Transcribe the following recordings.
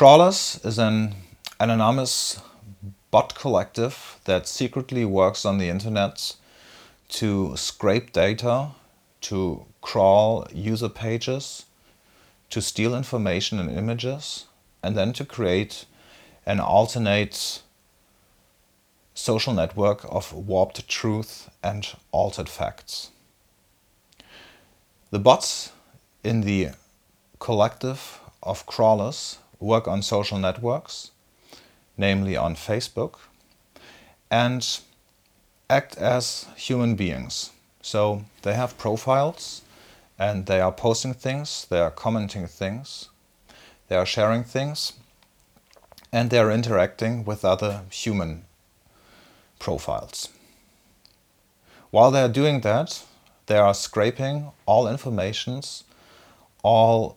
Crawlers is an anonymous bot collective that secretly works on the internet to scrape data, to crawl user pages, to steal information and images, and then to create an alternate social network of warped truth and altered facts. The bots in the collective of crawlers work on social networks, namely on Facebook, and act as human beings. So they have profiles and they are posting things, they are commenting things, they are sharing things, and they are interacting with other human profiles. While they are doing that, they are scraping all informations, all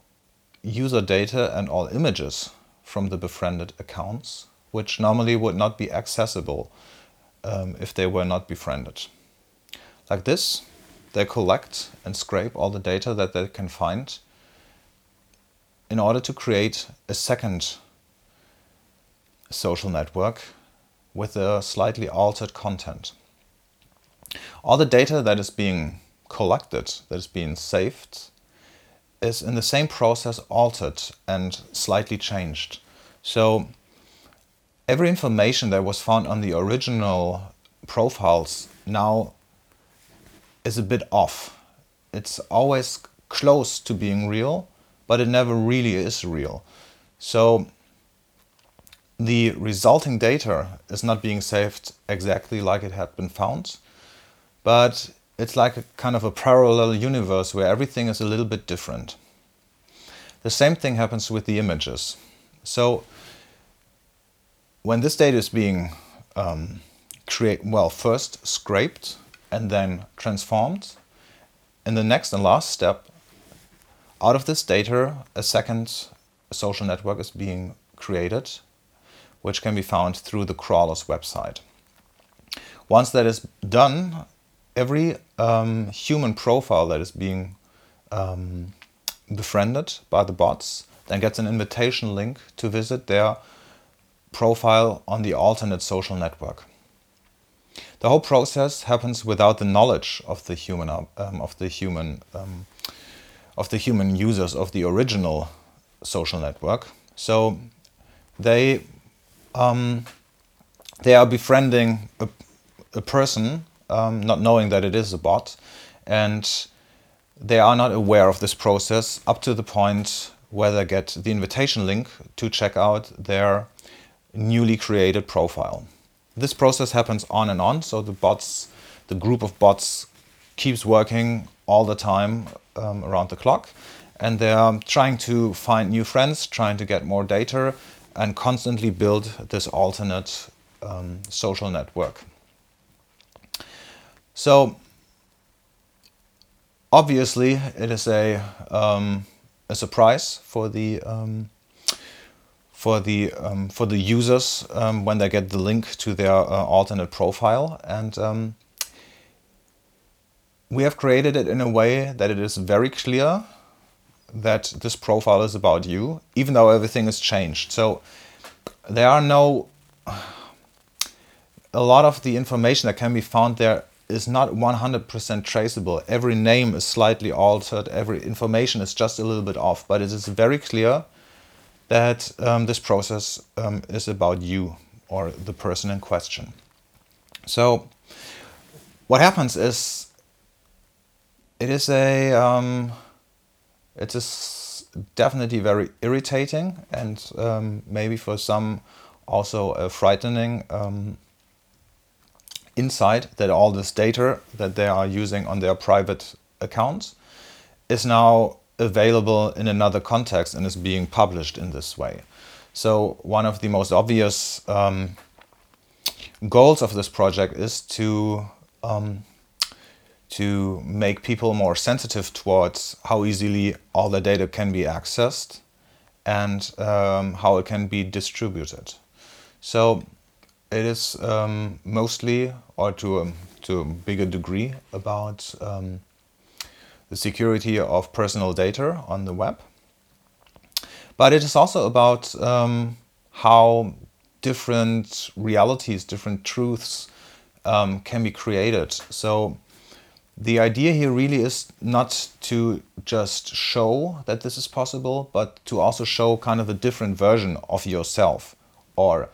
user data, and all images from the befriended accounts, which normally would not be accessible um, if they were not befriended. Like this, they collect and scrape all the data that they can find in order to create a second social network with a slightly altered content. All the data that is being collected, that is being saved, is in the same process altered and slightly changed. So every information that was found on the original profiles now is a bit off. It's always close to being real, but it never really is real. So the resulting data is not being saved exactly like it had been found, but it's like a kind of a parallel universe where everything is a little bit different. The same thing happens with the images. So when this data is being um, create well first scraped and then transformed, in the next and last step, out of this data, a second social network is being created which can be found through the crawler's website. Once that is done, every um, human profile that is being um, befriended by the bots then gets an invitation link to visit their profile on the alternate social network. The whole process happens without the knowledge of the human um, of the human um, of the human users of the original social network. So they um, they are befriending a, a person, um, not knowing that it is a bot, and they are not aware of this process up to the point where they get the invitation link to check out their newly created profile. This process happens on and on, so the bots, the group of bots keeps working all the time um, around the clock, and they are trying to find new friends, trying to get more data, and constantly build this alternate um, social network. So obviously it is a, um, a surprise for the um, for the um, for the users um, when they get the link to their uh, alternate profile and um, we have created it in a way that it is very clear that this profile is about you, even though everything is changed. So there are no. A lot of the information that can be found there is not 100% traceable. Every name is slightly altered, every information is just a little bit off, but it is very clear that um, this process um, is about you or the person in question. So, what happens is it is a um, it is definitely very irritating and um, maybe for some also a frightening um, insight that all this data that they are using on their private accounts is now available in another context and is being published in this way. So one of the most obvious um, goals of this project is to um, to make people more sensitive towards how easily all the data can be accessed and um, how it can be distributed. So it is um, mostly, or to a, to a bigger degree, about um, the security of personal data on the web. but it is also about um, how different realities, different truths um, can be created. So the idea here really is not to just show that this is possible, but to also show kind of a different version of yourself or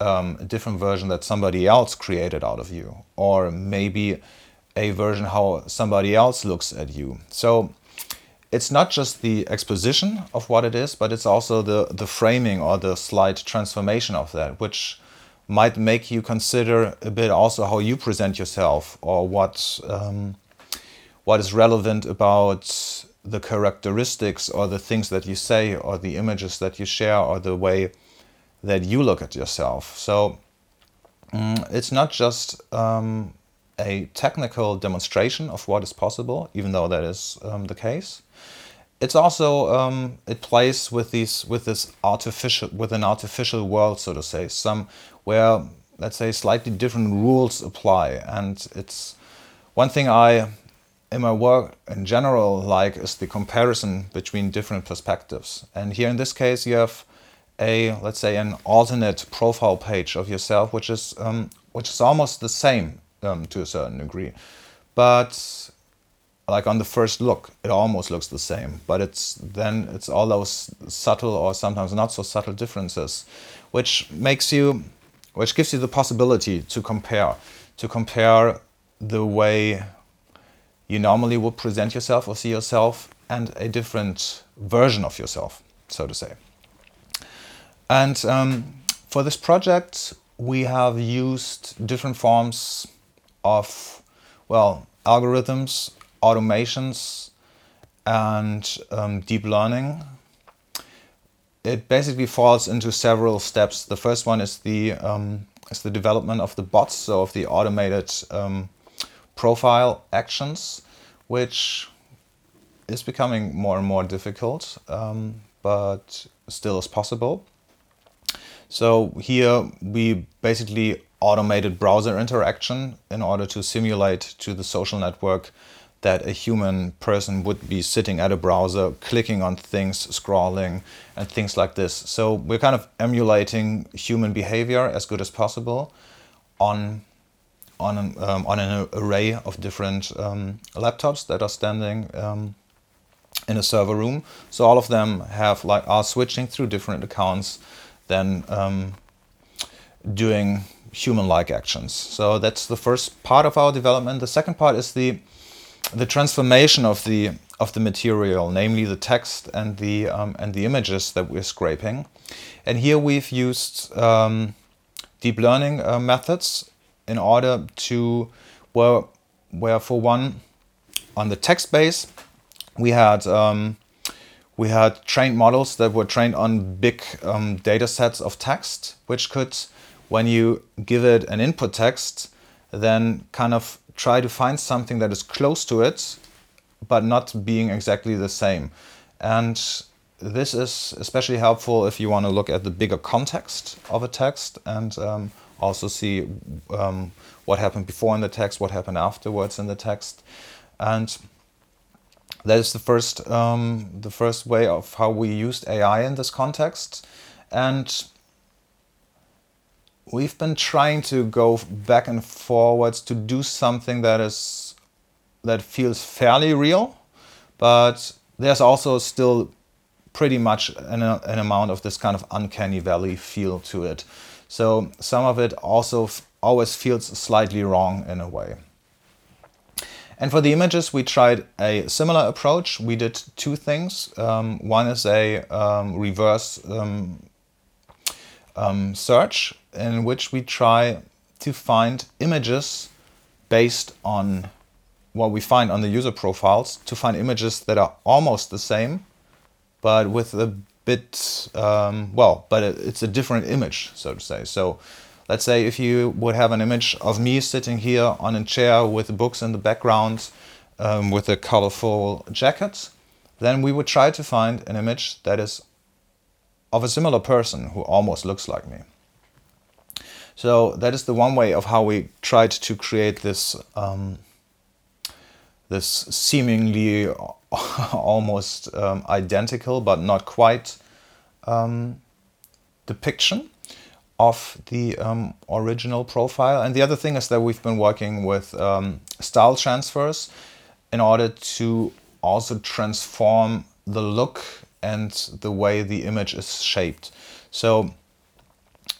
um, a different version that somebody else created out of you, or maybe a version how somebody else looks at you. So it's not just the exposition of what it is, but it's also the, the framing or the slight transformation of that, which might make you consider a bit also how you present yourself or what um, what is relevant about the characteristics or the things that you say or the images that you share or the way that you look at yourself. So um, it's not just um, a technical demonstration of what is possible, even though that is um, the case. It's also um, it plays with these with this artificial with an artificial world, so to say, some where let's say slightly different rules apply, and it's one thing I in my work in general like is the comparison between different perspectives. And here in this case, you have a let's say an alternate profile page of yourself, which is um, which is almost the same um, to a certain degree, but like on the first look, it almost looks the same. But it's then it's all those subtle or sometimes not so subtle differences, which makes you, which gives you the possibility to compare, to compare the way you normally would present yourself or see yourself and a different version of yourself, so to say. And um, for this project, we have used different forms of, well, algorithms, automations, and um, deep learning. It basically falls into several steps. The first one is the um, is the development of the bots, so of the automated um, profile actions, which is becoming more and more difficult, um, but still is possible. So here we basically automated browser interaction in order to simulate to the social network that a human person would be sitting at a browser, clicking on things, scrolling, and things like this. So we're kind of emulating human behavior as good as possible on on an, um, on an array of different um, laptops that are standing um, in a server room. So all of them have like are switching through different accounts then um, doing human-like actions. So that's the first part of our development. The second part is the the transformation of the of the material, namely the text and the um, and the images that we're scraping. And here we've used um, deep learning uh, methods in order to where where for one on the text base we had um, we had trained models that were trained on big um, data sets of text, which could, when you give it an input text, then kind of try to find something that is close to it, but not being exactly the same. And this is especially helpful if you want to look at the bigger context of a text and um, also see um, what happened before in the text, what happened afterwards in the text. And that is the first um, the first way of how we used AI in this context, and we've been trying to go back and forwards to do something that is that feels fairly real, but there's also still pretty much an, an amount of this kind of uncanny valley feel to it. So some of it also always feels slightly wrong in a way. And for the images, we tried a similar approach. We did two things. Um, one is a um, reverse um, um, search in which we try to find images based on what we find on the user profiles to find images that are almost the same, but with a bit, um, well, but it's a different image, so to say. So Let's say if you would have an image of me sitting here on a chair with books in the background um, with a colorful jacket, then we would try to find an image that is of a similar person who almost looks like me. So that is the one way of how we tried to create this um, this seemingly almost um, identical but not quite um, depiction of the um, original profile. And the other thing is that we've been working with um, style transfers in order to also transform the look and the way the image is shaped. So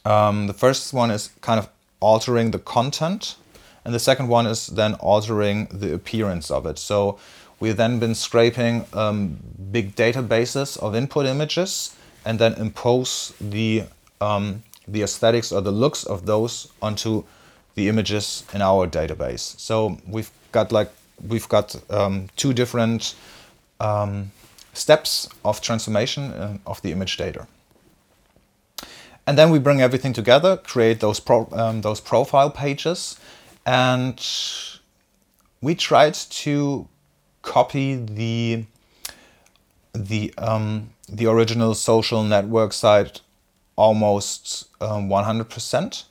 um, the first one is kind of altering the content, and the second one is then altering the appearance of it. So we've then been scraping um, big databases of input images and then impose the um, the aesthetics or the looks of those onto the images in our database. So we've got like we've got um, two different um, steps of transformation uh, of the image data. And then we bring everything together, create those pro, um, those profile pages, and we tried to copy the the um, the original social network site almost um, 100%.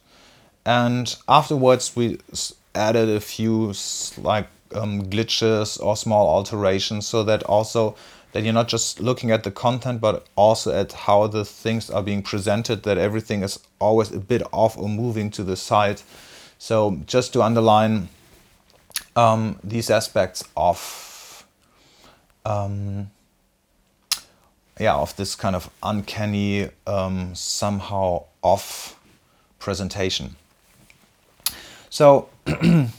And afterwards, we added a few like um, glitches or small alterations so that also that you're not just looking at the content but also at how the things are being presented that everything is always a bit off or moving to the side so just to underline um, these aspects of um, yeah, of this kind of uncanny, um, somehow off presentation. So,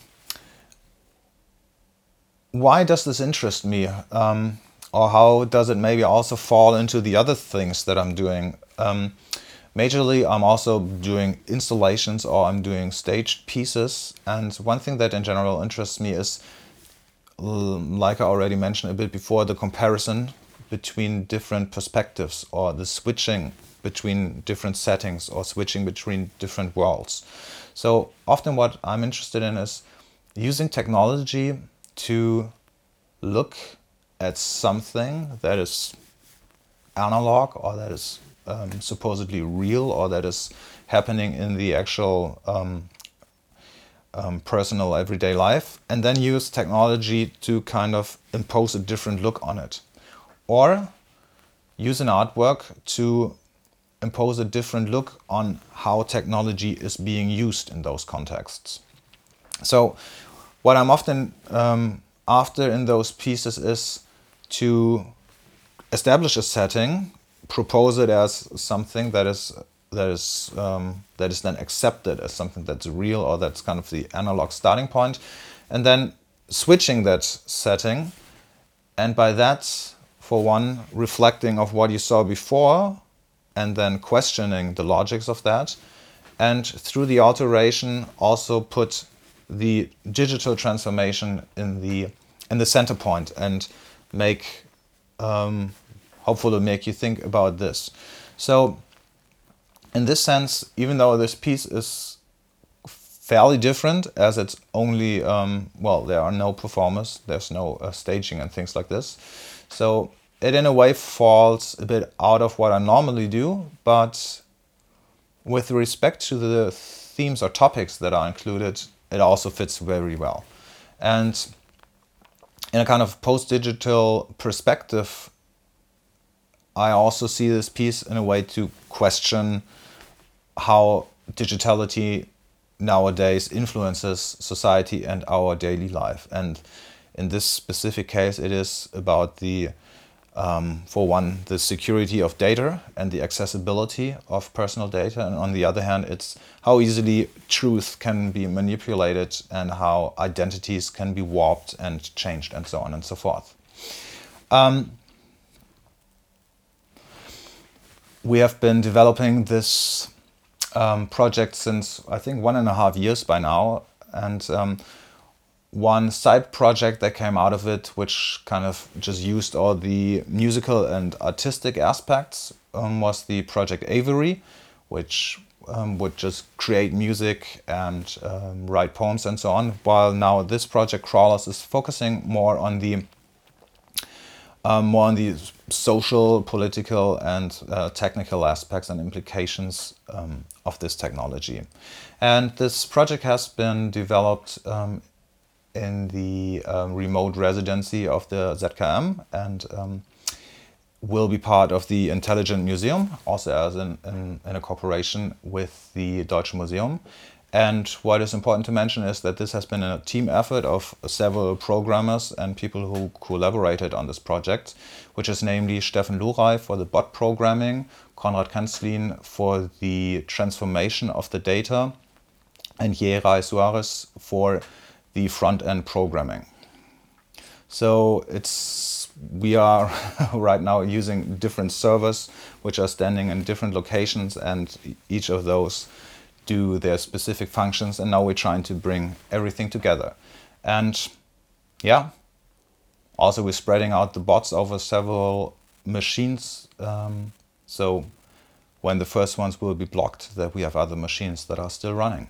why does this interest me? Um, or how does it maybe also fall into the other things that I'm doing? Um, majorly, I'm also doing installations or I'm doing staged pieces. And one thing that in general interests me is, like I already mentioned a bit before, the comparison between different perspectives or the switching between different settings or switching between different worlds. So often what I'm interested in is using technology to look at something that is analog or that is um, supposedly real or that is happening in the actual um, um, personal everyday life and then use technology to kind of impose a different look on it or use an artwork to impose a different look on how technology is being used in those contexts. So, what I'm often um, after in those pieces is to establish a setting, propose it as something that is that is um, that is then accepted as something that's real or that's kind of the analog starting point, and then switching that setting, and by that for one, reflecting of what you saw before and then questioning the logics of that. And through the alteration, also put the digital transformation in the in the center point and make um, hopefully make you think about this. So, in this sense, even though this piece is fairly different, as it's only um, well, there are no performers, there's no uh, staging and things like this. So it in a way falls a bit out of what I normally do, but with respect to the themes or topics that are included, it also fits very well. And in a kind of post digital perspective, I also see this piece in a way to question how digitality nowadays influences society and our daily life. And in this specific case, it is about the um, for one, the security of data and the accessibility of personal data, and on the other hand, it's how easily truth can be manipulated and how identities can be warped and changed, and so on and so forth. Um, we have been developing this um, project since I think one and a half years by now, and um, one side project that came out of it, which kind of just used all the musical and artistic aspects, um, was the project Avery, which um, would just create music and um, write poems and so on. While now this project Crawlers is focusing more on the um, more on the social, political, and uh, technical aspects and implications um, of this technology. And this project has been developed um, in the um, remote residency of the ZKM and um, will be part of the Intelligent Museum, also as in, in, in a cooperation with the Deutsche Museum. And what is important to mention is that this has been a team effort of several programmers and people who collaborated on this project, which is namely Stefan Luray for the bot programming, Konrad Kanzlin for the transformation of the data, and Yeray Suarez for the front-end programming. So it's we are right now using different servers which are standing in different locations and each of those do their specific functions and now we're trying to bring everything together. And yeah, also we're spreading out the bots over several machines. Um, so when the first ones will be blocked, that we have other machines that are still running.